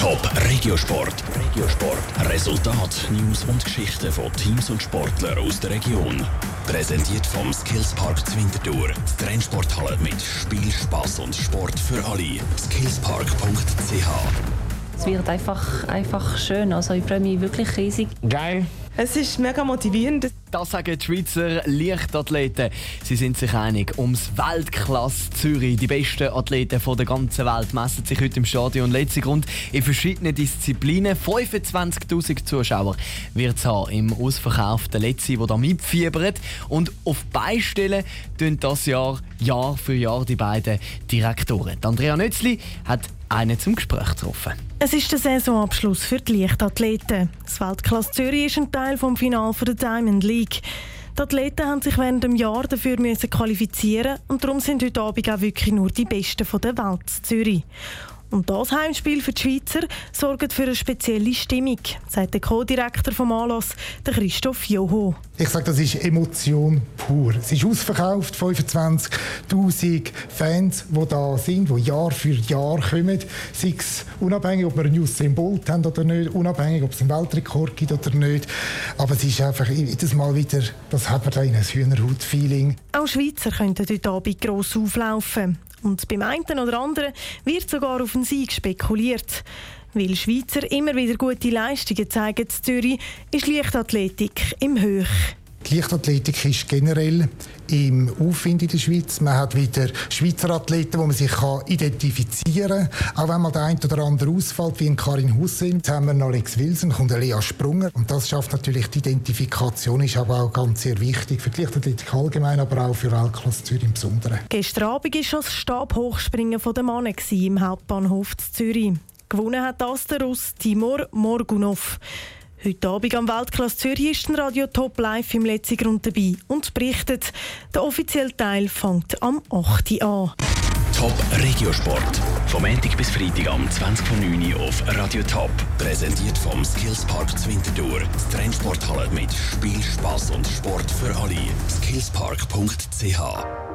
Top Regiosport. Regiosport. Resultat, News und Geschichten von Teams und Sportlern aus der Region. Präsentiert vom Skillspark Zwintertour. Die Trennsporthalle mit Spiel, Spaß und Sport für alle. Skillspark.ch Es wird einfach, einfach schön. Also ich freue mich wirklich riesig. Geil. Es ist mega motivierend. Das sagen die Schweizer Leichtathleten. Sie sind sich einig, ums Weltklasse Zürich. Die besten Athleten der ganzen Welt messen sich heute im Stadion Letzigrund in verschiedenen Disziplinen. 25.000 Zuschauer wird es haben im ausverkauften Letzi, wo da mitfiebert. Und auf Beistellen tun das Jahr Jahr für Jahr die beiden Direktoren. Andrea Nötzli hat einen zum Gespräch getroffen. Es ist der Saisonabschluss für die Leichtathleten. Das Weltklasse Zürich ist ein Teil vom Final der Diamond League. Die Athleten haben sich während dem Jahr dafür qualifizieren und darum sind heute Abend auch wirklich nur die Besten von der Welt Zürich. Und das Heimspiel für die Schweizer sorgt für eine spezielle Stimmung, sagt der Co-Direktor vom Anlass, der Christoph Joho. Ich sage, das ist Emotion pur. Es ist ausverkauft, 25'000 Fans, die da sind, die Jahr für Jahr kommen. Sei es unabhängig, ob wir ein Usain Bolt haben oder nicht, unabhängig, ob es einen Weltrekord gibt oder nicht. Aber es ist einfach jedes Mal wieder, das hat man da in ein Hühnerhaut-Feeling. Auch Schweizer könnten heute Abend gross auflaufen. Und beim einen oder anderen wird sogar auf einen Sieg spekuliert. Weil Schweizer immer wieder gute Leistungen zeigen in Zürich, ist Leichtathletik im Höch. Die Leichtathletik ist generell im Aufwind in der Schweiz. Man hat wieder Schweizer Athleten, wo man sich kann identifizieren kann. Auch wenn mal der eine oder andere ausfällt, wie in Karin Hussein. Jetzt haben wir einen Alex Wilson und Lea Sprunger. Und das schafft natürlich die Identifikation, ist aber auch ganz sehr wichtig für die Leichtathletik allgemein, aber auch für Weltklasse Zürich im Besonderen. Gestern Abend war das Stabhochspringen der Männer im Hauptbahnhof Zürich. Gewonnen hat das der Russ Timur Morgunov. Heute Abend am Weltklasse Zürich ist ein Radio Top Live im Letzigrund dabei und berichtet, der offizielle Teil fängt am 8. Uhr an. Top Regiosport. Vom Montag bis Freitag am 20.09 Uhr auf Radio Top. Präsentiert vom Skillspark Zwintertour. Die Trennsporthalle mit Spiel, Spaß und Sport für alle. Skillspark.ch